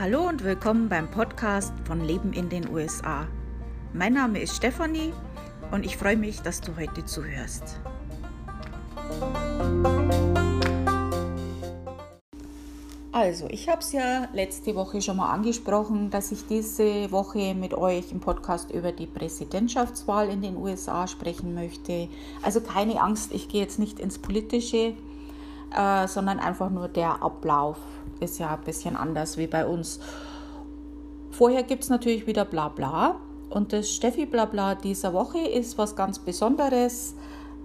Hallo und willkommen beim Podcast von Leben in den USA. Mein Name ist Stefanie und ich freue mich, dass du heute zuhörst. Also, ich habe es ja letzte Woche schon mal angesprochen, dass ich diese Woche mit euch im Podcast über die Präsidentschaftswahl in den USA sprechen möchte. Also keine Angst, ich gehe jetzt nicht ins Politische, äh, sondern einfach nur der Ablauf ist ja ein bisschen anders wie bei uns. Vorher gibt es natürlich wieder Blabla. Und das Steffi Blabla dieser Woche ist was ganz Besonderes,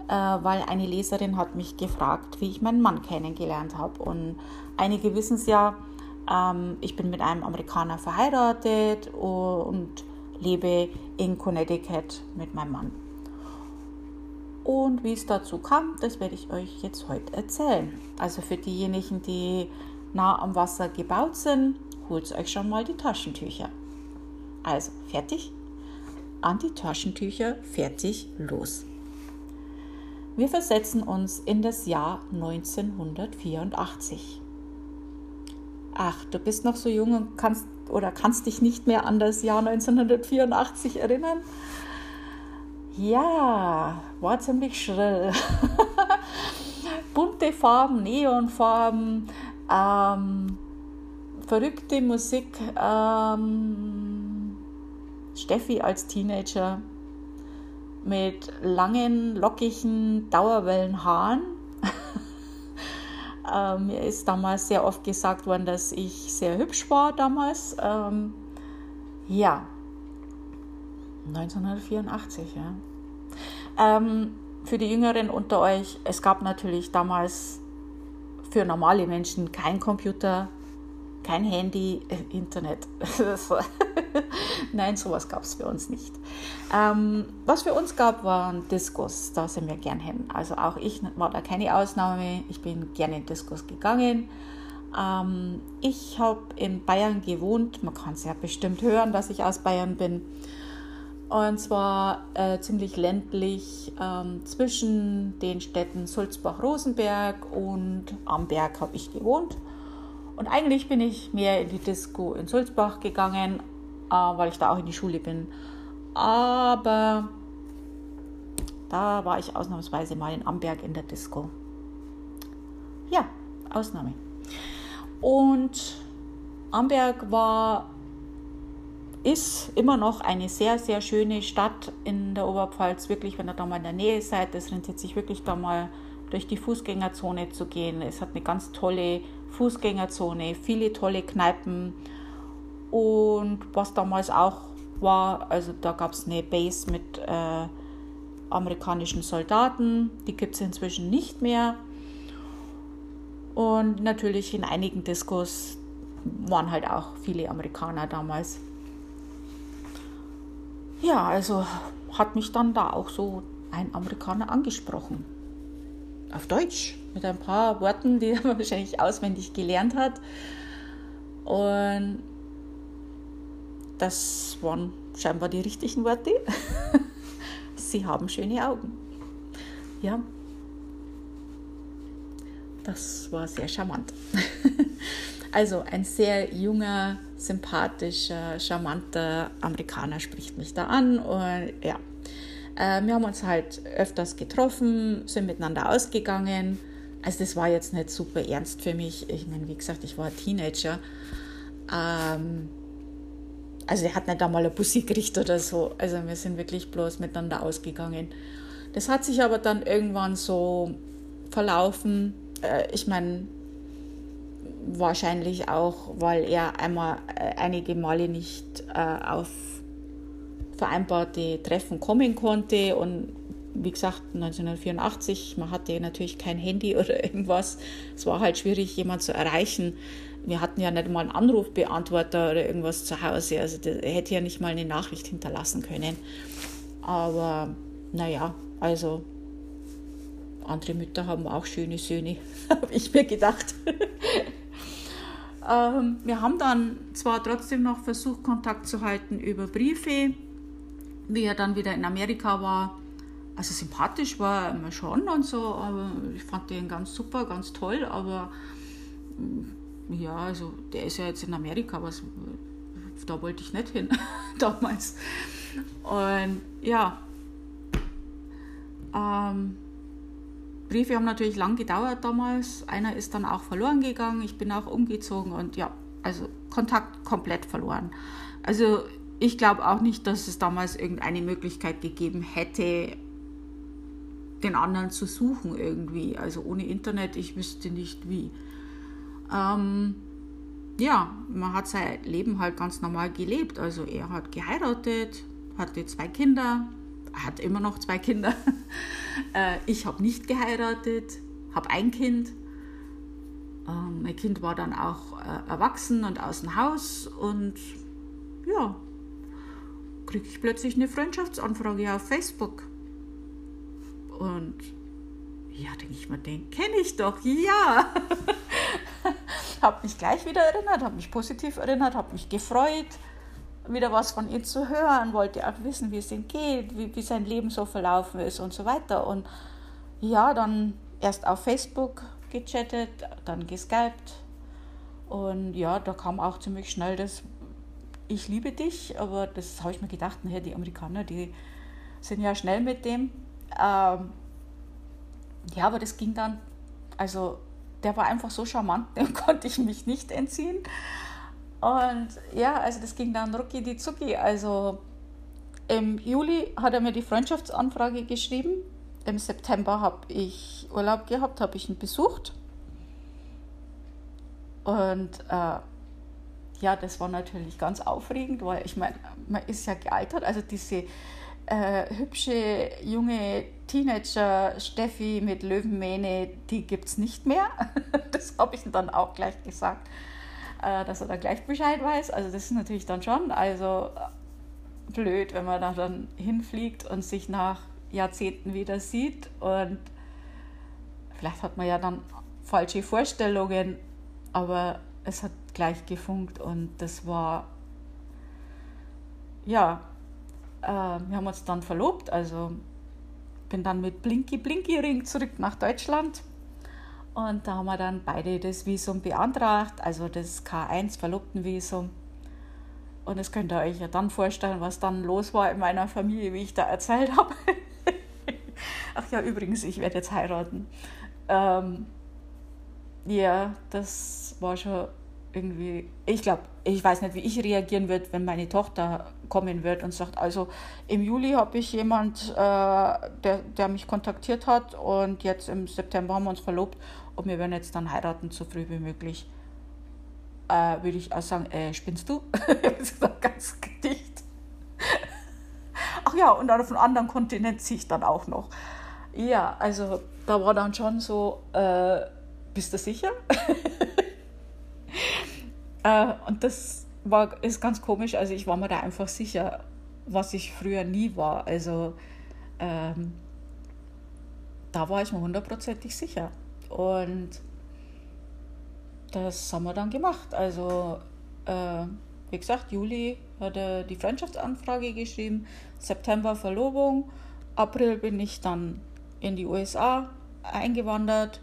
äh, weil eine Leserin hat mich gefragt, wie ich meinen Mann kennengelernt habe. Und einige wissen es ja, ähm, ich bin mit einem Amerikaner verheiratet und lebe in Connecticut mit meinem Mann. Und wie es dazu kam, das werde ich euch jetzt heute erzählen. Also für diejenigen, die nah am Wasser gebaut sind, holt euch schon mal die Taschentücher. Also, fertig? An die Taschentücher, fertig, los. Wir versetzen uns in das Jahr 1984. Ach, du bist noch so jung und kannst oder kannst dich nicht mehr an das Jahr 1984 erinnern? Ja, war ziemlich schrill. Bunte Farben, Neonfarben, ähm, verrückte Musik. Ähm, Steffi als Teenager mit langen, lockigen Dauerwellenhaaren. ähm, mir ist damals sehr oft gesagt worden, dass ich sehr hübsch war damals. Ähm, ja, 1984, ja. Ähm, für die Jüngeren unter euch, es gab natürlich damals für normale Menschen kein Computer, kein Handy, äh, Internet. Nein, sowas gab es für uns nicht. Ähm, was für uns gab, waren Diskos. Da sind wir gern hin. Also auch ich war da keine Ausnahme. Ich bin gerne in Diskos gegangen. Ähm, ich habe in Bayern gewohnt. Man kann es ja bestimmt hören, dass ich aus Bayern bin. Und zwar äh, ziemlich ländlich ähm, zwischen den Städten Sulzbach-Rosenberg und Amberg habe ich gewohnt. Und eigentlich bin ich mehr in die Disco in Sulzbach gegangen, äh, weil ich da auch in die Schule bin. Aber da war ich ausnahmsweise mal in Amberg in der Disco. Ja, Ausnahme. Und Amberg war ist immer noch eine sehr, sehr schöne Stadt in der Oberpfalz. Wirklich, wenn ihr da mal in der Nähe seid, es rentiert sich wirklich da mal durch die Fußgängerzone zu gehen. Es hat eine ganz tolle Fußgängerzone, viele tolle Kneipen. Und was damals auch war, also da gab es eine Base mit äh, amerikanischen Soldaten, die gibt es inzwischen nicht mehr. Und natürlich in einigen Diskos waren halt auch viele Amerikaner damals ja, also hat mich dann da auch so ein Amerikaner angesprochen. Auf Deutsch, mit ein paar Worten, die er wahrscheinlich auswendig gelernt hat. Und das waren scheinbar die richtigen Worte. Sie haben schöne Augen. Ja, das war sehr charmant. Also ein sehr junger, sympathischer, charmanter Amerikaner spricht mich da an und ja, äh, wir haben uns halt öfters getroffen, sind miteinander ausgegangen. Also das war jetzt nicht super ernst für mich. Ich meine, wie gesagt, ich war Teenager. Ähm, also er hat nicht einmal ein Bussi gekriegt oder so. Also wir sind wirklich bloß miteinander ausgegangen. Das hat sich aber dann irgendwann so verlaufen. Äh, ich meine, wahrscheinlich auch, weil er einmal äh, einige Male nicht äh, auf vereinbarte Treffen kommen konnte und wie gesagt 1984, man hatte natürlich kein Handy oder irgendwas, es war halt schwierig, jemanden zu erreichen. Wir hatten ja nicht mal einen Anrufbeantworter oder irgendwas zu Hause, also er hätte ja nicht mal eine Nachricht hinterlassen können. Aber naja, also andere Mütter haben auch schöne Söhne, habe ich mir gedacht. Ähm, wir haben dann zwar trotzdem noch versucht, Kontakt zu halten über Briefe, wie er dann wieder in Amerika war. Also sympathisch war er schon und so, aber ich fand den ganz super, ganz toll, aber ja, also der ist ja jetzt in Amerika, was da wollte ich nicht hin damals. Und ja, ähm, Briefe haben natürlich lang gedauert damals. Einer ist dann auch verloren gegangen. Ich bin auch umgezogen und ja, also Kontakt komplett verloren. Also ich glaube auch nicht, dass es damals irgendeine Möglichkeit gegeben hätte, den anderen zu suchen irgendwie. Also ohne Internet, ich wüsste nicht wie. Ähm, ja, man hat sein Leben halt ganz normal gelebt. Also er hat geheiratet, hatte zwei Kinder, hat immer noch zwei Kinder. Äh, ich habe nicht geheiratet, habe ein Kind. Ähm, mein Kind war dann auch äh, erwachsen und aus dem Haus und ja, kriege ich plötzlich eine Freundschaftsanfrage auf Facebook. Und ja, denke ich mir, den kenne ich doch, ja. habe mich gleich wieder erinnert, habe mich positiv erinnert, habe mich gefreut, wieder was von ihm zu hören, wollte auch wissen, wie es ihm geht, wie, wie sein Leben so verlaufen ist und so weiter. Und ja, dann erst auf Facebook gechattet, dann geskypt. Und ja, da kam auch ziemlich schnell das Ich liebe dich, aber das habe ich mir gedacht, naja, die Amerikaner, die sind ja schnell mit dem. Ähm, ja, aber das ging dann, also der war einfach so charmant, dem konnte ich mich nicht entziehen. Und ja, also das ging dann rucki die zucki. Also im Juli hat er mir die Freundschaftsanfrage geschrieben. Im September habe ich Urlaub gehabt, habe ich ihn besucht. Und äh, ja, das war natürlich ganz aufregend, weil ich meine, man ist ja gealtert. Also diese äh, hübsche junge Teenager Steffi mit Löwenmähne, die gibt es nicht mehr. das habe ich dann auch gleich gesagt, äh, dass er da gleich Bescheid weiß. Also das ist natürlich dann schon also blöd, wenn man da dann hinfliegt und sich nach Jahrzehnten wieder sieht und vielleicht hat man ja dann falsche Vorstellungen, aber es hat gleich gefunkt und das war ja äh, wir haben uns dann verlobt, also bin dann mit Blinky Blinky Ring zurück nach Deutschland. Und da haben wir dann beide das Visum beantragt, also das K1 Verlobtenvisum. Und das könnt ihr euch ja dann vorstellen, was dann los war in meiner Familie, wie ich da erzählt habe. Ach ja, übrigens, ich werde jetzt heiraten. Ähm, ja, das war schon irgendwie, ich glaube, ich weiß nicht, wie ich reagieren würde, wenn meine Tochter kommen wird und sagt, also im Juli habe ich jemand, äh, der, der mich kontaktiert hat und jetzt im September haben wir uns verlobt und wir werden jetzt dann heiraten, so früh wie möglich. Äh, würde ich auch sagen, äh, spinnst du? das ist doch ganz dicht. Ach ja, und auf einem anderen Kontinent ziehe ich dann auch noch. Ja, also da war dann schon so, äh, bist du sicher? Äh, und das war, ist ganz komisch. Also ich war mir da einfach sicher, was ich früher nie war. Also ähm, da war ich mir hundertprozentig sicher. Und das haben wir dann gemacht. Also äh, wie gesagt, Juli hat er die Freundschaftsanfrage geschrieben, September Verlobung, April bin ich dann in die USA eingewandert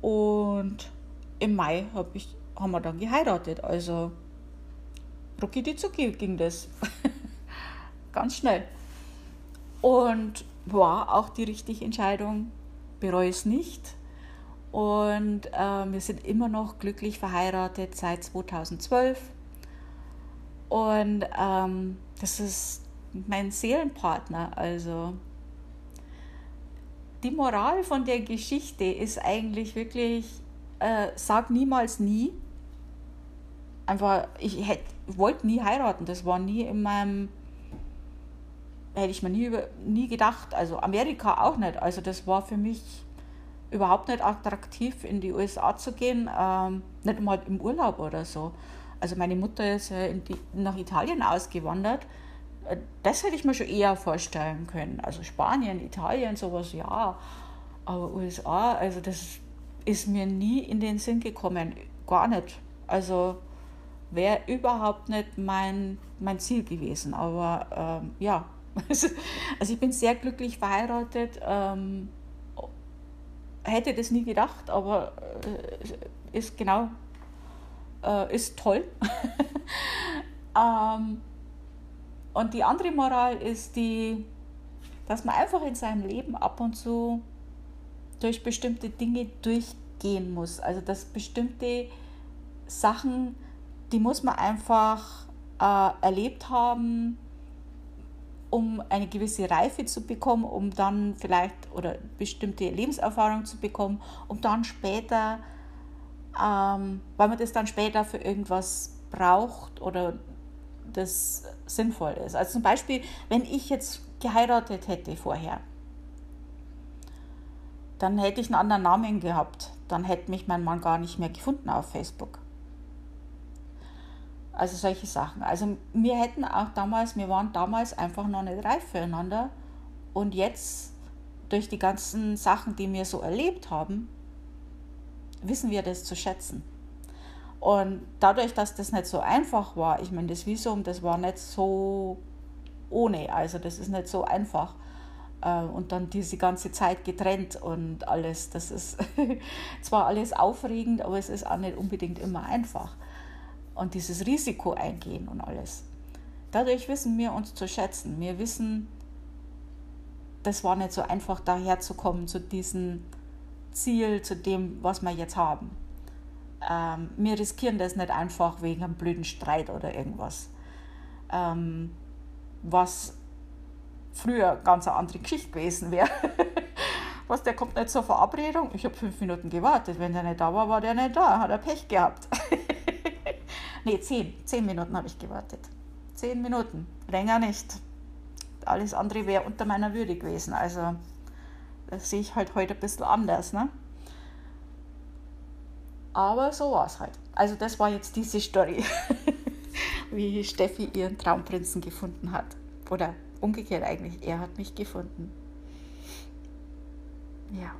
und im Mai habe ich haben wir dann geheiratet. Also rucki zucki ging das. Ganz schnell. Und war auch die richtige Entscheidung, bereue es nicht. Und äh, wir sind immer noch glücklich verheiratet seit 2012. Und ähm, das ist mein Seelenpartner. Also die Moral von der Geschichte ist eigentlich wirklich, äh, sag niemals nie einfach, ich hätte, wollte nie heiraten. Das war nie in meinem, hätte ich mir nie, nie gedacht. Also Amerika auch nicht. Also das war für mich überhaupt nicht attraktiv, in die USA zu gehen. Ähm, nicht mal im Urlaub oder so. Also meine Mutter ist ja die, nach Italien ausgewandert. Äh, das hätte ich mir schon eher vorstellen können. Also Spanien, Italien, sowas, ja. Aber USA, also das ist mir nie in den Sinn gekommen. Gar nicht. Also wäre überhaupt nicht mein, mein Ziel gewesen. Aber ähm, ja, also ich bin sehr glücklich verheiratet. Ähm, hätte das nie gedacht, aber äh, ist genau äh, ist toll. ähm, und die andere Moral ist die, dass man einfach in seinem Leben ab und zu durch bestimmte Dinge durchgehen muss. Also dass bestimmte Sachen, die muss man einfach äh, erlebt haben, um eine gewisse Reife zu bekommen, um dann vielleicht oder bestimmte Lebenserfahrung zu bekommen, um dann später, ähm, weil man das dann später für irgendwas braucht oder das sinnvoll ist. Also zum Beispiel, wenn ich jetzt geheiratet hätte vorher, dann hätte ich einen anderen Namen gehabt. Dann hätte mich mein Mann gar nicht mehr gefunden auf Facebook. Also solche Sachen. Also wir hätten auch damals, wir waren damals einfach noch nicht reif füreinander. Und jetzt, durch die ganzen Sachen, die wir so erlebt haben, wissen wir das zu schätzen. Und dadurch, dass das nicht so einfach war, ich meine, das Visum, das war nicht so ohne, also das ist nicht so einfach. Äh, und dann diese ganze Zeit getrennt und alles, das ist zwar alles aufregend, aber es ist auch nicht unbedingt immer einfach. Und dieses Risiko eingehen und alles. Dadurch wissen wir uns zu schätzen. Wir wissen, das war nicht so einfach daherzukommen zu diesem Ziel, zu dem, was wir jetzt haben ähm, wir riskieren das nicht einfach wegen einem blöden Streit oder irgendwas. Ähm, was früher ganz eine andere Geschichte gewesen wäre. was, der kommt nicht zur Verabredung? Ich habe fünf Minuten gewartet. Wenn der nicht da war, war der nicht da. Hat er Pech gehabt. nee, zehn. Zehn Minuten habe ich gewartet. Zehn Minuten. Länger nicht. Alles andere wäre unter meiner Würde gewesen. Also, das sehe ich halt heute ein bisschen anders. Ne? Aber so war es halt. Also das war jetzt diese Story, wie Steffi ihren Traumprinzen gefunden hat. Oder umgekehrt eigentlich, er hat mich gefunden. Ja.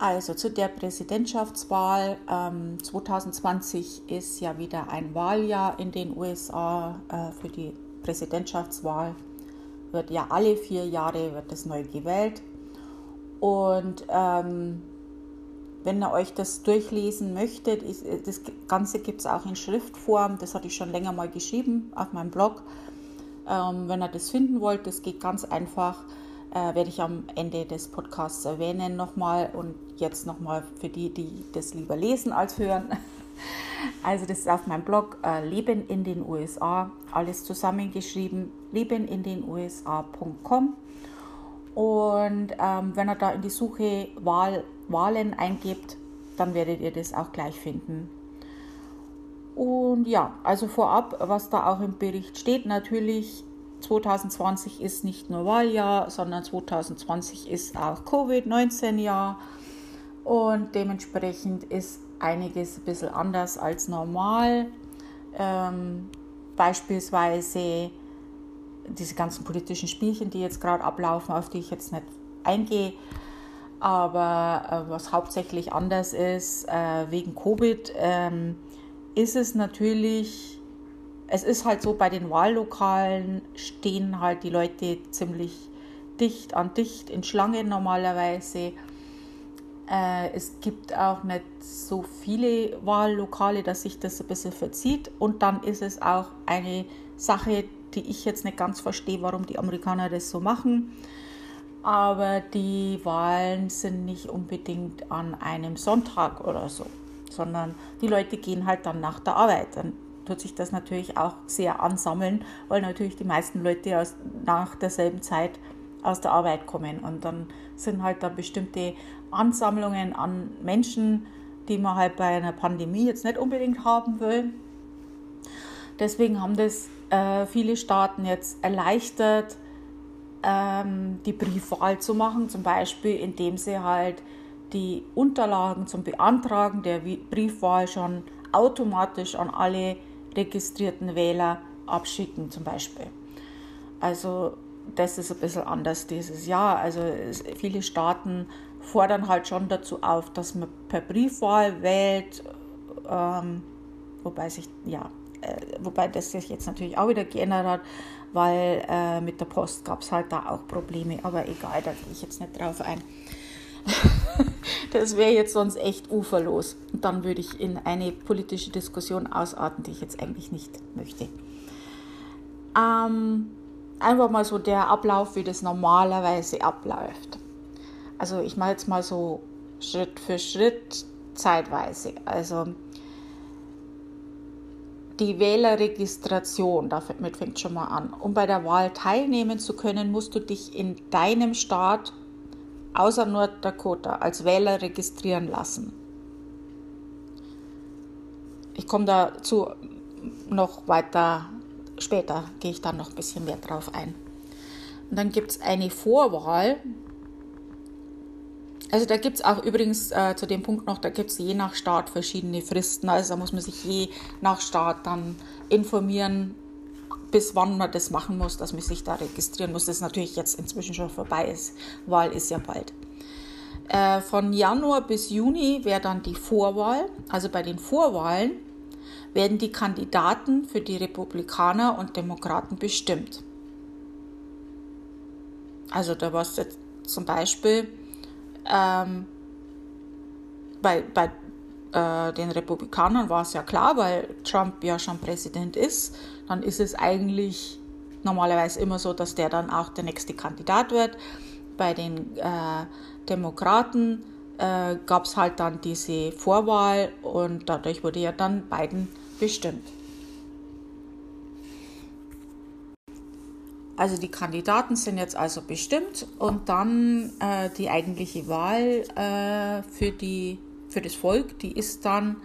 Also zu der Präsidentschaftswahl. Ähm, 2020 ist ja wieder ein Wahljahr in den USA äh, für die Präsidentschaftswahl. Wird ja alle vier Jahre wird es neu gewählt. Und ähm, wenn ihr euch das durchlesen möchtet, ist, das Ganze gibt es auch in Schriftform, das hatte ich schon länger mal geschrieben auf meinem Blog. Ähm, wenn ihr das finden wollt, das geht ganz einfach, äh, werde ich am Ende des Podcasts erwähnen nochmal und jetzt nochmal für die, die das lieber lesen als hören. Also das ist auf meinem Blog äh, Leben in den USA, alles zusammengeschrieben, lebenindenusa.com. Und ähm, wenn ihr da in die Suche Wahl, Wahlen eingebt, dann werdet ihr das auch gleich finden. Und ja, also vorab, was da auch im Bericht steht, natürlich 2020 ist nicht nur Wahljahr, sondern 2020 ist auch Covid-19-Jahr und dementsprechend ist einiges ein bisschen anders als normal. Ähm, beispielsweise diese ganzen politischen Spielchen, die jetzt gerade ablaufen, auf die ich jetzt nicht eingehe. Aber äh, was hauptsächlich anders ist, äh, wegen Covid, ähm, ist es natürlich, es ist halt so, bei den Wahllokalen stehen halt die Leute ziemlich dicht an dicht in Schlangen normalerweise. Äh, es gibt auch nicht so viele Wahllokale, dass sich das ein bisschen verzieht. Und dann ist es auch eine Sache, die ich jetzt nicht ganz verstehe, warum die Amerikaner das so machen. Aber die Wahlen sind nicht unbedingt an einem Sonntag oder so, sondern die Leute gehen halt dann nach der Arbeit. Dann tut sich das natürlich auch sehr ansammeln, weil natürlich die meisten Leute aus, nach derselben Zeit aus der Arbeit kommen. Und dann sind halt da bestimmte Ansammlungen an Menschen, die man halt bei einer Pandemie jetzt nicht unbedingt haben will. Deswegen haben das äh, viele Staaten jetzt erleichtert, ähm, die Briefwahl zu machen, zum Beispiel indem sie halt die Unterlagen zum Beantragen der Briefwahl schon automatisch an alle registrierten Wähler abschicken, zum Beispiel. Also das ist ein bisschen anders dieses Jahr. Also viele Staaten fordern halt schon dazu auf, dass man per Briefwahl wählt, ähm, wobei sich, ja, äh, wobei das sich jetzt natürlich auch wieder geändert hat, weil äh, mit der Post gab es halt da auch Probleme, aber egal, da gehe ich jetzt nicht drauf ein. das wäre jetzt sonst echt uferlos. Und dann würde ich in eine politische Diskussion ausarten, die ich jetzt eigentlich nicht möchte. Ähm, einfach mal so der Ablauf, wie das normalerweise abläuft. Also ich mache jetzt mal so Schritt für Schritt zeitweise. Also die Wählerregistration, damit fängt schon mal an. Um bei der Wahl teilnehmen zu können, musst du dich in deinem Staat außer Norddakota als Wähler registrieren lassen. Ich komme dazu noch weiter später, gehe ich dann noch ein bisschen mehr drauf ein. Und dann gibt es eine Vorwahl, also da gibt es auch übrigens äh, zu dem Punkt noch, da gibt es je nach Staat verschiedene Fristen. Also da muss man sich je nach Staat dann informieren, bis wann man das machen muss, dass man sich da registrieren muss. Das ist natürlich jetzt inzwischen schon vorbei ist. Wahl ist ja bald. Äh, von Januar bis Juni wäre dann die Vorwahl. Also bei den Vorwahlen werden die Kandidaten für die Republikaner und Demokraten bestimmt. Also da war es jetzt zum Beispiel ähm, bei, bei äh, den Republikanern war es ja klar, weil Trump ja schon Präsident ist, dann ist es eigentlich normalerweise immer so, dass der dann auch der nächste Kandidat wird. Bei den äh, Demokraten äh, gab es halt dann diese Vorwahl und dadurch wurde ja dann Biden bestimmt. Also die Kandidaten sind jetzt also bestimmt und dann äh, die eigentliche Wahl äh, für, die, für das Volk, die ist dann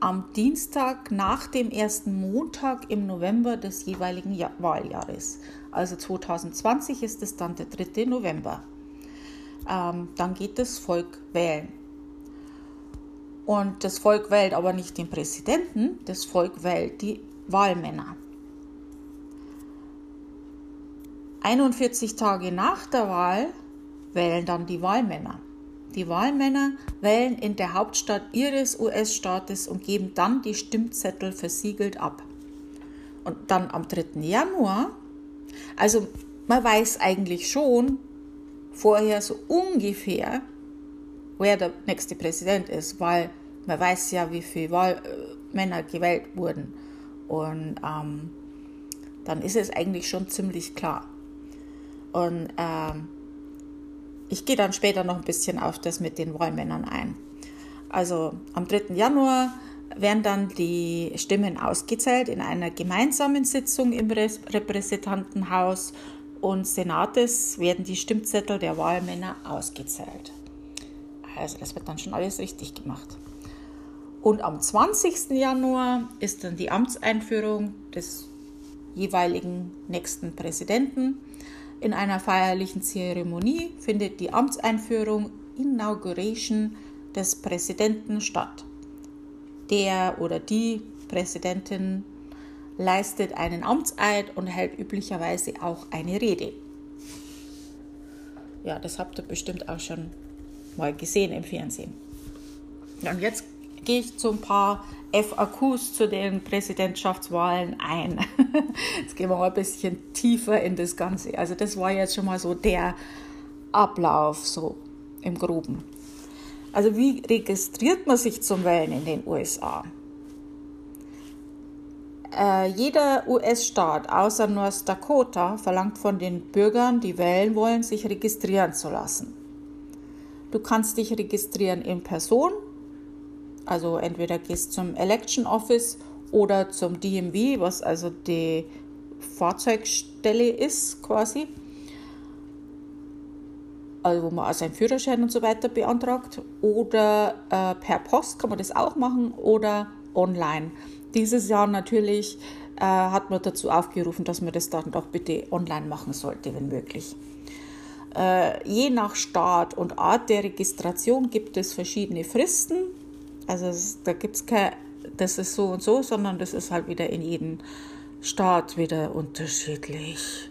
am Dienstag nach dem ersten Montag im November des jeweiligen Jahr Wahljahres. Also 2020 ist es dann der 3. November. Ähm, dann geht das Volk wählen. Und das Volk wählt aber nicht den Präsidenten, das Volk wählt die Wahlmänner. 41 Tage nach der Wahl wählen dann die Wahlmänner. Die Wahlmänner wählen in der Hauptstadt ihres US-Staates und geben dann die Stimmzettel versiegelt ab. Und dann am 3. Januar, also man weiß eigentlich schon vorher so ungefähr, wer der nächste Präsident ist, weil man weiß ja, wie viele Wahlmänner gewählt wurden. Und ähm, dann ist es eigentlich schon ziemlich klar. Und ähm, ich gehe dann später noch ein bisschen auf das mit den Wahlmännern ein. Also am 3. Januar werden dann die Stimmen ausgezählt in einer gemeinsamen Sitzung im Repräsentantenhaus und Senates werden die Stimmzettel der Wahlmänner ausgezählt. Also das wird dann schon alles richtig gemacht. Und am 20. Januar ist dann die Amtseinführung des jeweiligen nächsten Präsidenten. In einer feierlichen Zeremonie findet die Amtseinführung Inauguration des Präsidenten statt. Der oder die Präsidentin leistet einen Amtseid und hält üblicherweise auch eine Rede. Ja, das habt ihr bestimmt auch schon mal gesehen im Fernsehen. Und jetzt gehe ich zu ein paar FAQs zu den Präsidentschaftswahlen ein. Jetzt gehen wir mal ein bisschen tiefer in das Ganze. Also das war jetzt schon mal so der Ablauf, so im groben. Also wie registriert man sich zum Wählen in den USA? Äh, jeder US-Staat außer North Dakota verlangt von den Bürgern, die wählen wollen, sich registrieren zu lassen. Du kannst dich registrieren in Person also entweder gehst zum Election Office oder zum DMV, was also die Fahrzeugstelle ist quasi. Also wo man auch seinen Führerschein und so weiter beantragt. Oder äh, per Post kann man das auch machen oder online. Dieses Jahr natürlich äh, hat man dazu aufgerufen, dass man das dann doch bitte online machen sollte, wenn möglich. Äh, je nach Staat und Art der Registration gibt es verschiedene Fristen. Also es, da gibt es kein, das ist so und so, sondern das ist halt wieder in jedem Staat wieder unterschiedlich.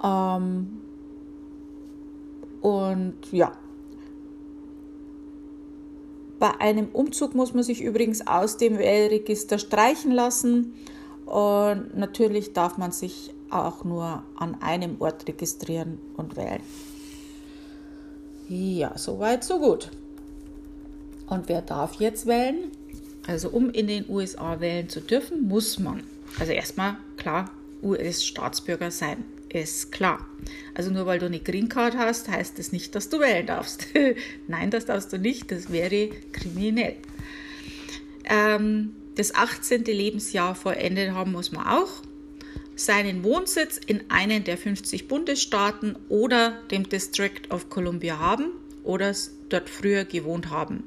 Ähm, und ja, bei einem Umzug muss man sich übrigens aus dem Wählregister streichen lassen. Und natürlich darf man sich auch nur an einem Ort registrieren und wählen. Ja, soweit, so gut. Und wer darf jetzt wählen? Also um in den USA wählen zu dürfen, muss man, also erstmal klar, US-Staatsbürger sein. Ist klar. Also nur weil du eine Green Card hast, heißt das nicht, dass du wählen darfst. Nein, das darfst du nicht, das wäre kriminell. Ähm, das 18. Lebensjahr vollendet haben muss man auch. Seinen Wohnsitz in einem der 50 Bundesstaaten oder dem District of Columbia haben oder dort früher gewohnt haben.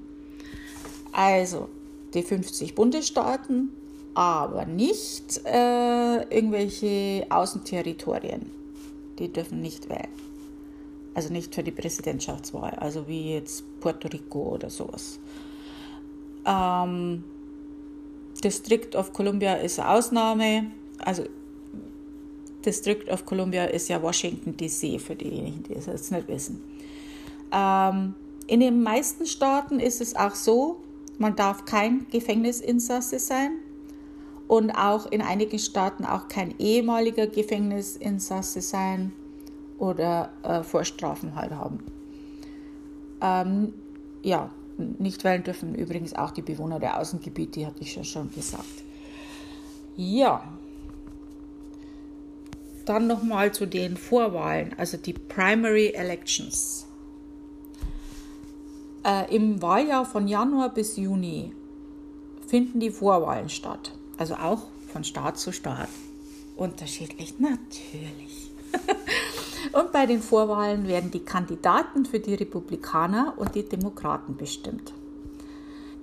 Also die 50 Bundesstaaten, aber nicht äh, irgendwelche Außenterritorien. Die dürfen nicht wählen. Also nicht für die Präsidentschaftswahl, also wie jetzt Puerto Rico oder sowas. Ähm, District of Columbia ist eine Ausnahme. Also District of Columbia ist ja Washington DC für diejenigen, die es jetzt nicht wissen. Ähm, in den meisten Staaten ist es auch so, man darf kein Gefängnisinsasse sein und auch in einigen Staaten auch kein ehemaliger Gefängnisinsasse sein oder äh, Vorstrafen halt haben. Ähm, ja, nicht wählen dürfen übrigens auch die Bewohner der Außengebiete, hatte ich ja schon gesagt. Ja, dann nochmal zu den Vorwahlen, also die Primary Elections. Äh, Im Wahljahr von Januar bis Juni finden die Vorwahlen statt. Also auch von Staat zu Staat. Unterschiedlich, natürlich. und bei den Vorwahlen werden die Kandidaten für die Republikaner und die Demokraten bestimmt.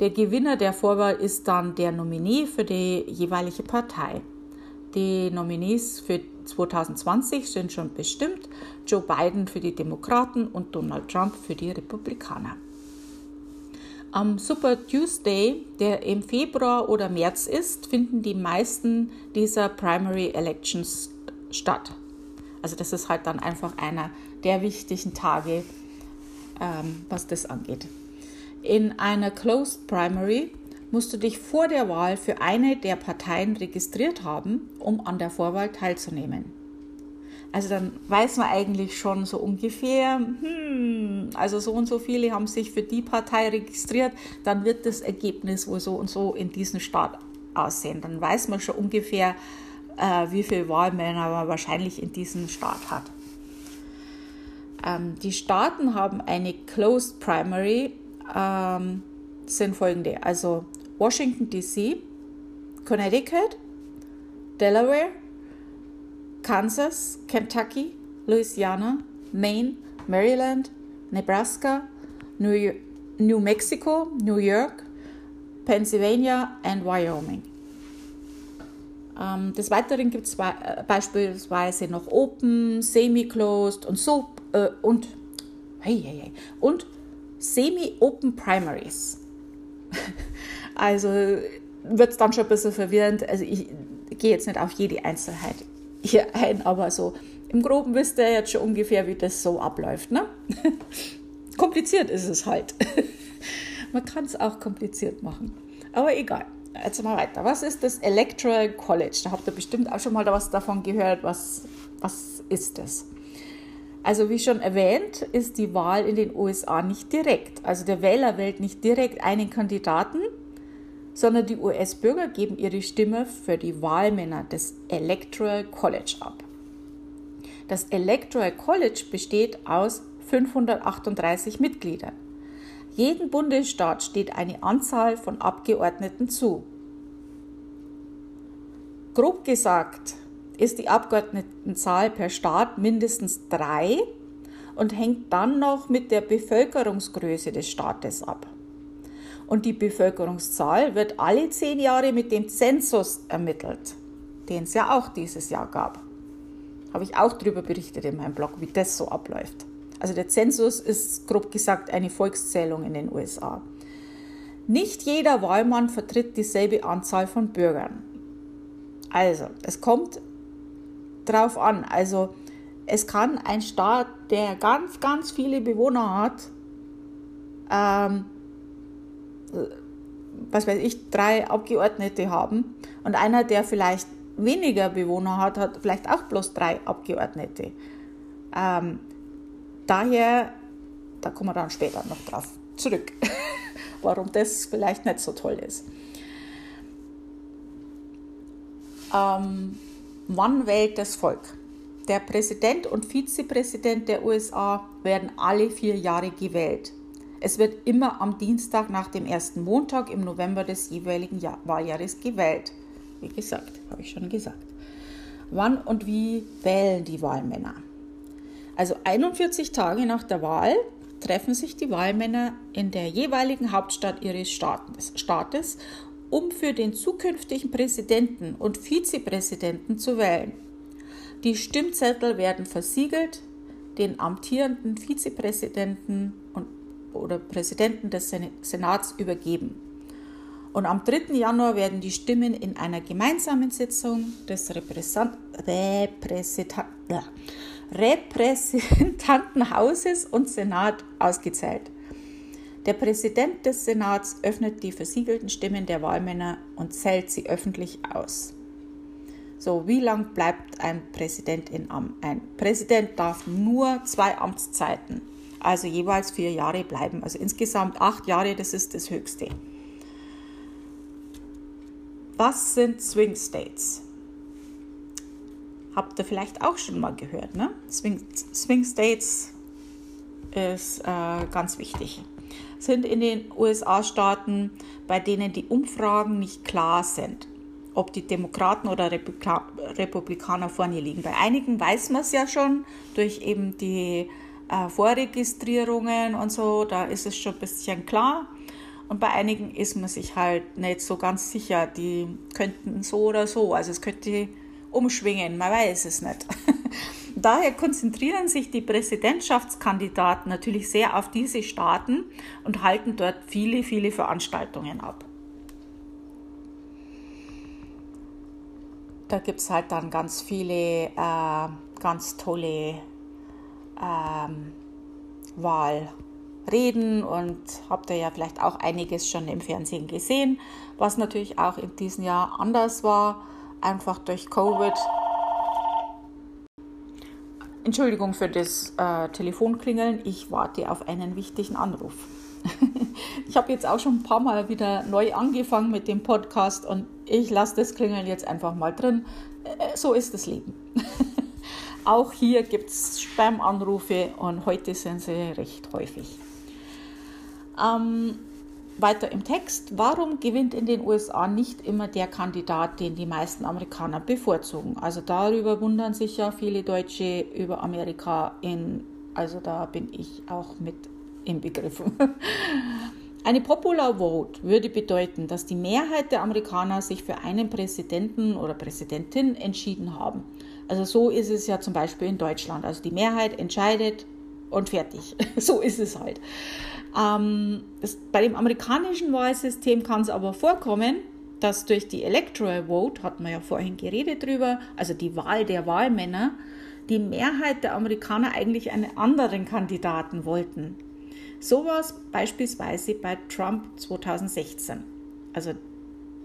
Der Gewinner der Vorwahl ist dann der Nominee für die jeweilige Partei. Die Nominees für 2020 sind schon bestimmt. Joe Biden für die Demokraten und Donald Trump für die Republikaner. Am Super Tuesday, der im Februar oder März ist, finden die meisten dieser Primary Elections statt. Also das ist halt dann einfach einer der wichtigen Tage, ähm, was das angeht. In einer Closed Primary musst du dich vor der Wahl für eine der Parteien registriert haben, um an der Vorwahl teilzunehmen. Also dann weiß man eigentlich schon so ungefähr, hm, also so und so viele haben sich für die Partei registriert, dann wird das Ergebnis wohl so und so in diesem Staat aussehen. Dann weiß man schon ungefähr, äh, wie viele Wahlmänner man wahrscheinlich in diesem Staat hat. Ähm, die Staaten haben eine Closed Primary, ähm, sind folgende, also Washington DC, Connecticut, Delaware, Kansas, Kentucky, Louisiana, Maine, Maryland, Nebraska, New, New Mexico, New York, Pennsylvania und Wyoming. Ähm, des Weiteren gibt es äh, beispielsweise noch Open, Semi-Closed und so äh, und, hey, hey, hey, und Semi-Open Primaries. also wird es dann schon ein bisschen verwirrend. Also ich gehe jetzt nicht auf jede Einzelheit hier ein, aber so im Groben wisst ihr jetzt schon ungefähr, wie das so abläuft. Ne? kompliziert ist es halt. Man kann es auch kompliziert machen. Aber egal. Jetzt mal weiter. Was ist das Electoral College? Da habt ihr bestimmt auch schon mal was davon gehört. Was, was ist das? Also wie schon erwähnt, ist die Wahl in den USA nicht direkt. Also der Wähler wählt nicht direkt einen Kandidaten, sondern die US-Bürger geben ihre Stimme für die Wahlmänner des Electoral College ab. Das Electoral College besteht aus 538 Mitgliedern. Jeden Bundesstaat steht eine Anzahl von Abgeordneten zu. Grob gesagt ist die Abgeordnetenzahl per Staat mindestens drei und hängt dann noch mit der Bevölkerungsgröße des Staates ab und die Bevölkerungszahl wird alle zehn Jahre mit dem Zensus ermittelt, den es ja auch dieses Jahr gab. Habe ich auch darüber berichtet in meinem Blog, wie das so abläuft. Also der Zensus ist grob gesagt eine Volkszählung in den USA. Nicht jeder Wahlmann vertritt dieselbe Anzahl von Bürgern. Also, es kommt drauf an. Also, es kann ein Staat, der ganz, ganz viele Bewohner hat, ähm, was weiß ich, drei Abgeordnete haben und einer, der vielleicht weniger Bewohner hat, hat vielleicht auch bloß drei Abgeordnete. Ähm, daher da kommen wir dann später noch drauf zurück, warum das vielleicht nicht so toll ist. Ähm, wann wählt das Volk? Der Präsident und Vizepräsident der USA werden alle vier Jahre gewählt. Es wird immer am Dienstag nach dem ersten Montag im November des jeweiligen Jahr Wahljahres gewählt. Wie gesagt, habe ich schon gesagt. Wann und wie wählen die Wahlmänner? Also 41 Tage nach der Wahl treffen sich die Wahlmänner in der jeweiligen Hauptstadt ihres Staates, um für den zukünftigen Präsidenten und Vizepräsidenten zu wählen. Die Stimmzettel werden versiegelt, den amtierenden Vizepräsidenten und, oder Präsidenten des Senats übergeben. Und am 3. Januar werden die Stimmen in einer gemeinsamen Sitzung des Repräsentant Repräsentantenhauses und Senat ausgezählt. Der Präsident des Senats öffnet die versiegelten Stimmen der Wahlmänner und zählt sie öffentlich aus. So, wie lang bleibt ein Präsident in Amt? Ein Präsident darf nur zwei Amtszeiten, also jeweils vier Jahre bleiben. Also insgesamt acht Jahre, das ist das Höchste. Was sind Swing States? Habt ihr vielleicht auch schon mal gehört, ne? Swing, Swing States ist äh, ganz wichtig. Sind in den USA-Staaten, bei denen die Umfragen nicht klar sind ob die Demokraten oder Republikaner vorne liegen. Bei einigen weiß man es ja schon durch eben die äh, Vorregistrierungen und so, da ist es schon ein bisschen klar. Und bei einigen ist man sich halt nicht so ganz sicher, die könnten so oder so, also es könnte umschwingen, man weiß es nicht. Daher konzentrieren sich die Präsidentschaftskandidaten natürlich sehr auf diese Staaten und halten dort viele, viele Veranstaltungen ab. da gibt es halt dann ganz viele äh, ganz tolle ähm, Wahlreden und habt ihr ja vielleicht auch einiges schon im Fernsehen gesehen, was natürlich auch in diesem Jahr anders war, einfach durch Covid. Entschuldigung für das äh, Telefonklingeln, ich warte auf einen wichtigen Anruf. ich habe jetzt auch schon ein paar Mal wieder neu angefangen mit dem Podcast und ich lasse das Klingeln jetzt einfach mal drin. Äh, so ist das Leben. auch hier gibt es Spam-Anrufe und heute sind sie recht häufig. Ähm, weiter im Text. Warum gewinnt in den USA nicht immer der Kandidat, den die meisten Amerikaner bevorzugen? Also darüber wundern sich ja viele Deutsche über Amerika in, also da bin ich auch mit im Begriff. Eine Popular Vote würde bedeuten, dass die Mehrheit der Amerikaner sich für einen Präsidenten oder Präsidentin entschieden haben. Also so ist es ja zum Beispiel in Deutschland. Also die Mehrheit entscheidet und fertig. so ist es halt. Ähm, das, bei dem amerikanischen Wahlsystem kann es aber vorkommen, dass durch die Electoral Vote, hatten wir ja vorhin geredet drüber, also die Wahl der Wahlmänner, die Mehrheit der Amerikaner eigentlich einen anderen Kandidaten wollten. So war es beispielsweise bei Trump 2016. Also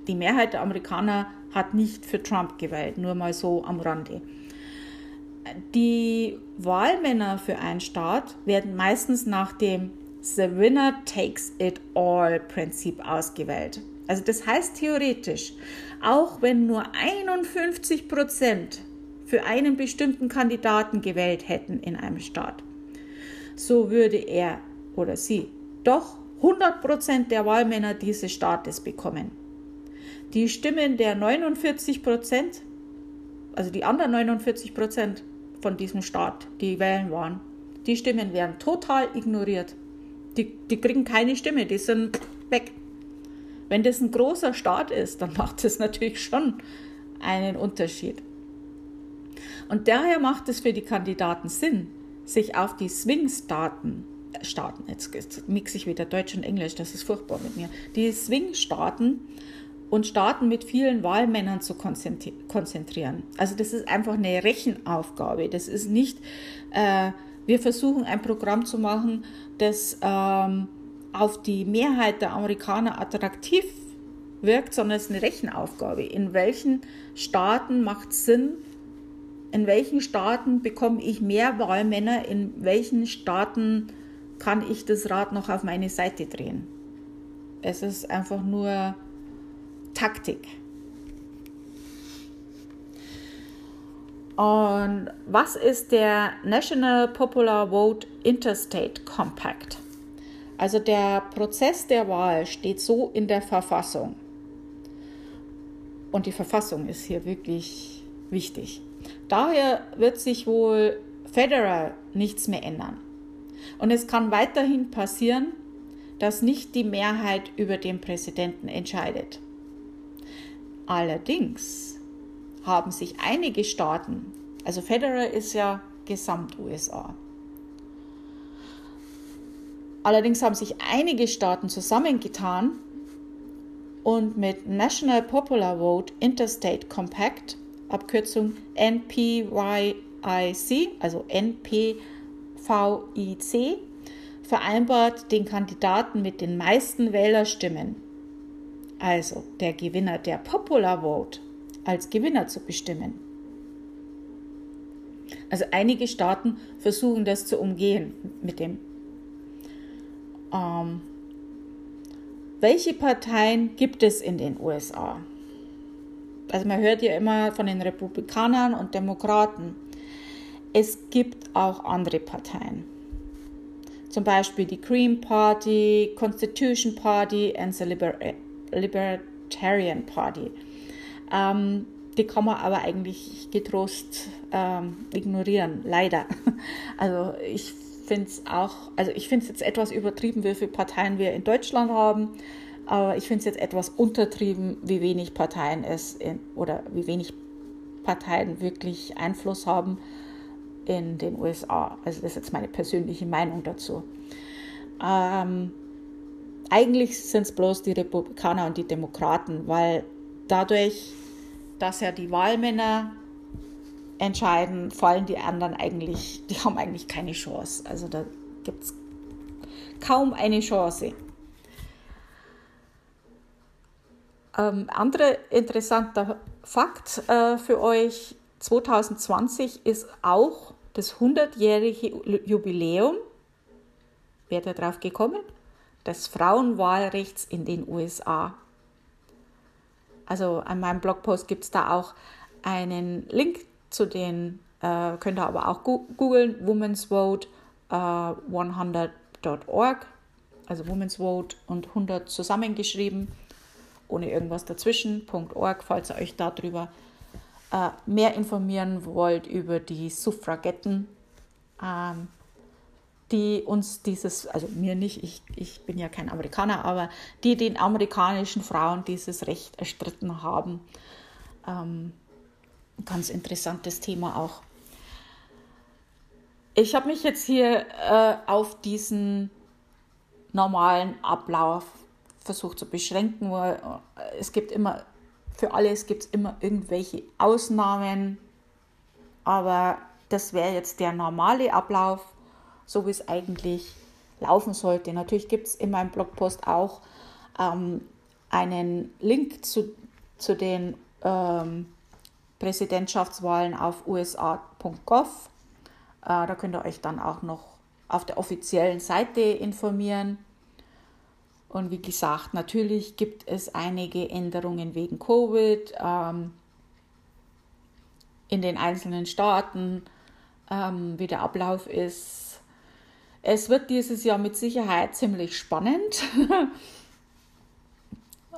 die Mehrheit der Amerikaner hat nicht für Trump gewählt, nur mal so am Rande. Die Wahlmänner für einen Staat werden meistens nach dem The Winner Takes It All Prinzip ausgewählt. Also das heißt theoretisch, auch wenn nur 51 Prozent für einen bestimmten Kandidaten gewählt hätten in einem Staat, so würde er oder sie doch 100% der Wahlmänner dieses Staates bekommen. Die Stimmen der 49%, also die anderen 49% von diesem Staat, die wählen waren, die Stimmen werden total ignoriert. Die, die kriegen keine Stimme, die sind weg. Wenn das ein großer Staat ist, dann macht das natürlich schon einen Unterschied. Und daher macht es für die Kandidaten Sinn, sich auf die Swing-Staaten Staaten, jetzt, mixe ich wieder Deutsch und Englisch, das ist furchtbar mit mir, die Swing-Staaten und Staaten mit vielen Wahlmännern zu konzentrieren. Also das ist einfach eine Rechenaufgabe. Das ist nicht, äh, wir versuchen ein Programm zu machen, das ähm, auf die Mehrheit der Amerikaner attraktiv wirkt, sondern es ist eine Rechenaufgabe. In welchen Staaten macht es Sinn, in welchen Staaten bekomme ich mehr Wahlmänner, in welchen Staaten kann ich das Rad noch auf meine Seite drehen. Es ist einfach nur Taktik. Und was ist der National Popular Vote Interstate Compact? Also der Prozess der Wahl steht so in der Verfassung. Und die Verfassung ist hier wirklich wichtig. Daher wird sich wohl federal nichts mehr ändern. Und es kann weiterhin passieren, dass nicht die Mehrheit über den Präsidenten entscheidet. Allerdings haben sich einige Staaten, also Federal ist ja Gesamt-USA, allerdings haben sich einige Staaten zusammengetan und mit National Popular Vote Interstate Compact, Abkürzung NPYIC, also NPYIC, vereinbart, den Kandidaten mit den meisten Wählerstimmen, also der Gewinner der Popular Vote, als Gewinner zu bestimmen. Also einige Staaten versuchen das zu umgehen mit dem. Ähm, welche Parteien gibt es in den USA? Also man hört ja immer von den Republikanern und Demokraten. Es gibt auch andere Parteien. Zum Beispiel die Green Party, Constitution Party Liber Libertarian Party. Ähm, die kann man aber eigentlich getrost ähm, ignorieren, leider. Also ich finde es auch, also ich finde es jetzt etwas übertrieben, wie viele Parteien wir in Deutschland haben, aber ich finde es jetzt etwas untertrieben, wie wenig Parteien es in, oder wie wenig Parteien wirklich Einfluss haben in den USA. Also das ist jetzt meine persönliche Meinung dazu. Ähm, eigentlich sind es bloß die Republikaner und die Demokraten, weil dadurch, dass ja die Wahlmänner entscheiden, fallen die anderen eigentlich, die haben eigentlich keine Chance. Also da gibt es kaum eine Chance. Ähm, anderer interessanter Fakt äh, für euch, 2020 ist auch das 100-jährige Jubiläum, wer da drauf gekommen, des Frauenwahlrechts in den USA. Also an meinem Blogpost gibt es da auch einen Link zu den, äh, könnt ihr aber auch googeln, Women's Vote äh, 100.org, also Women's Vote und 100 zusammengeschrieben, ohne irgendwas dazwischen, .org, falls ihr euch darüber äh, mehr informieren wollt über die Suffragetten, ähm, die uns dieses, also mir nicht, ich, ich bin ja kein Amerikaner, aber die den amerikanischen Frauen dieses Recht erstritten haben. Ähm, ganz interessantes Thema auch. Ich habe mich jetzt hier äh, auf diesen normalen Ablauf versucht zu beschränken, weil äh, es gibt immer, für alles gibt es immer irgendwelche Ausnahmen, aber das wäre jetzt der normale Ablauf, so wie es eigentlich laufen sollte. Natürlich gibt es in meinem Blogpost auch ähm, einen Link zu, zu den ähm, Präsidentschaftswahlen auf usa.gov. Äh, da könnt ihr euch dann auch noch auf der offiziellen Seite informieren. Und wie gesagt, natürlich gibt es einige Änderungen wegen Covid ähm, in den einzelnen Staaten, ähm, wie der Ablauf ist. Es wird dieses Jahr mit Sicherheit ziemlich spannend.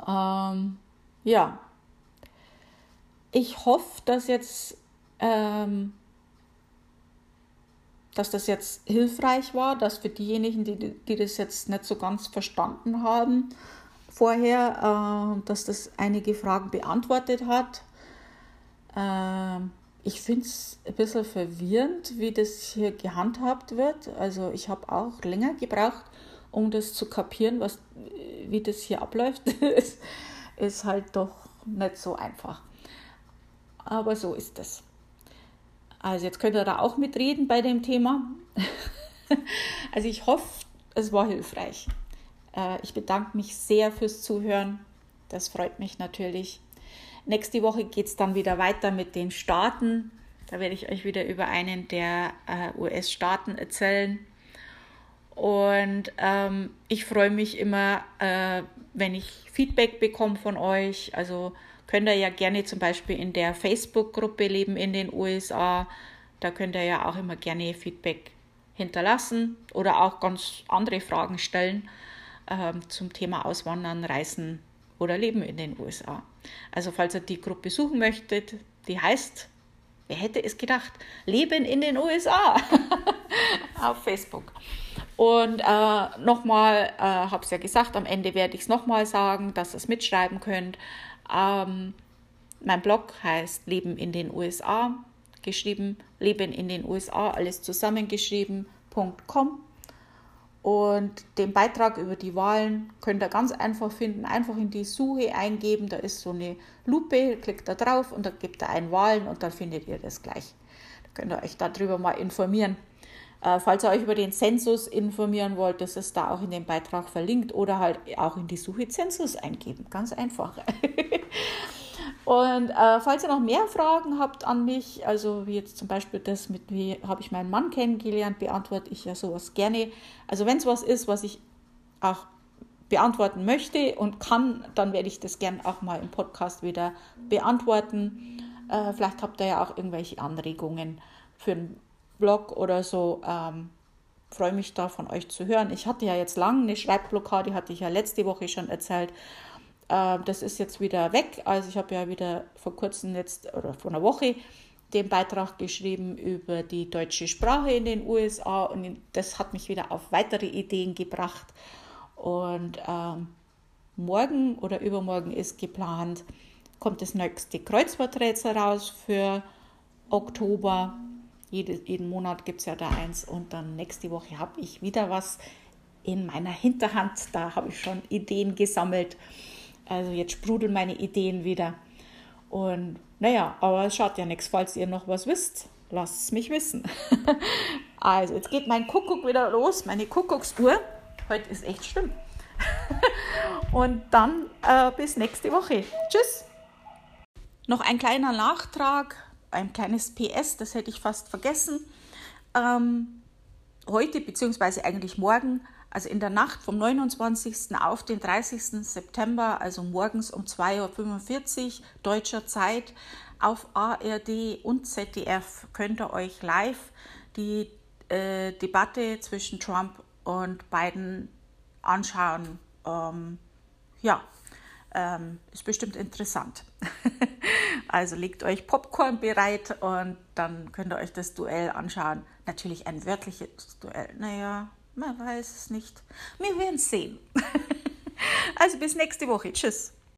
ähm, ja, ich hoffe, dass jetzt, ähm, dass das jetzt hilfreich war, dass für diejenigen, die, die das jetzt nicht so ganz verstanden haben vorher, äh, dass das einige Fragen beantwortet hat. Äh, ich finde es ein bisschen verwirrend, wie das hier gehandhabt wird. Also ich habe auch länger gebraucht, um das zu kapieren, was, wie das hier abläuft. es ist halt doch nicht so einfach aber so ist es. Also jetzt könnt ihr da auch mitreden bei dem Thema. also ich hoffe, es war hilfreich. Äh, ich bedanke mich sehr fürs Zuhören. Das freut mich natürlich. Nächste Woche geht es dann wieder weiter mit den Staaten. Da werde ich euch wieder über einen der äh, US-Staaten erzählen. Und ähm, ich freue mich immer, äh, wenn ich Feedback bekomme von euch. Also könnt ihr ja gerne zum Beispiel in der Facebook-Gruppe Leben in den USA, da könnt ihr ja auch immer gerne Feedback hinterlassen oder auch ganz andere Fragen stellen äh, zum Thema Auswandern, Reisen oder Leben in den USA. Also falls ihr die Gruppe suchen möchtet, die heißt, wer hätte es gedacht, Leben in den USA auf Facebook. Und äh, nochmal, äh, habe es ja gesagt, am Ende werde ich es nochmal sagen, dass ihr es mitschreiben könnt. Ähm, mein Blog heißt Leben in den USA, geschrieben Leben in den USA, alles zusammengeschrieben.com. Und den Beitrag über die Wahlen könnt ihr ganz einfach finden. Einfach in die Suche eingeben. Da ist so eine Lupe, klickt da drauf und dann gebt ihr ein Wahlen und dann findet ihr das gleich. Da könnt ihr euch darüber mal informieren. Äh, falls ihr euch über den Zensus informieren wollt, das ist da auch in dem Beitrag verlinkt oder halt auch in die Suche Zensus eingeben. Ganz einfach. Und äh, falls ihr noch mehr Fragen habt an mich, also wie jetzt zum Beispiel das mit, wie habe ich meinen Mann kennengelernt, beantworte ich ja sowas gerne. Also wenn es was ist, was ich auch beantworten möchte und kann, dann werde ich das gerne auch mal im Podcast wieder beantworten. Äh, vielleicht habt ihr ja auch irgendwelche Anregungen für einen Blog oder so. Ähm, freue mich da von euch zu hören. Ich hatte ja jetzt lange eine Schreibblockade, hatte ich ja letzte Woche schon erzählt. Äh, das ist jetzt wieder weg. Also ich habe ja wieder vor kurzem jetzt oder vor einer Woche den Beitrag geschrieben über die deutsche Sprache in den USA und das hat mich wieder auf weitere Ideen gebracht. Und ähm, morgen oder übermorgen ist geplant, kommt das nächste Kreuzworträtsel raus für Oktober. Jede, jeden Monat gibt es ja da eins und dann nächste Woche habe ich wieder was in meiner Hinterhand. Da habe ich schon Ideen gesammelt. Also jetzt sprudeln meine Ideen wieder. Und naja, aber es schaut ja nichts. Falls ihr noch was wisst, lasst es mich wissen. also jetzt geht mein Kuckuck wieder los, meine Kuckucksuhr. Heute ist echt schlimm. Und dann äh, bis nächste Woche. Tschüss. Noch ein kleiner Nachtrag ein kleines PS, das hätte ich fast vergessen. Ähm, heute, beziehungsweise eigentlich morgen, also in der Nacht vom 29. auf den 30. September, also morgens um 2.45 Uhr deutscher Zeit, auf ARD und ZDF könnt ihr euch live die äh, Debatte zwischen Trump und Biden anschauen. Ähm, ja, ähm, ist bestimmt interessant. also legt euch Popcorn bereit und dann könnt ihr euch das Duell anschauen. Natürlich ein wörtliches Duell. Naja, man weiß es nicht. Wir werden sehen. also bis nächste Woche. Tschüss.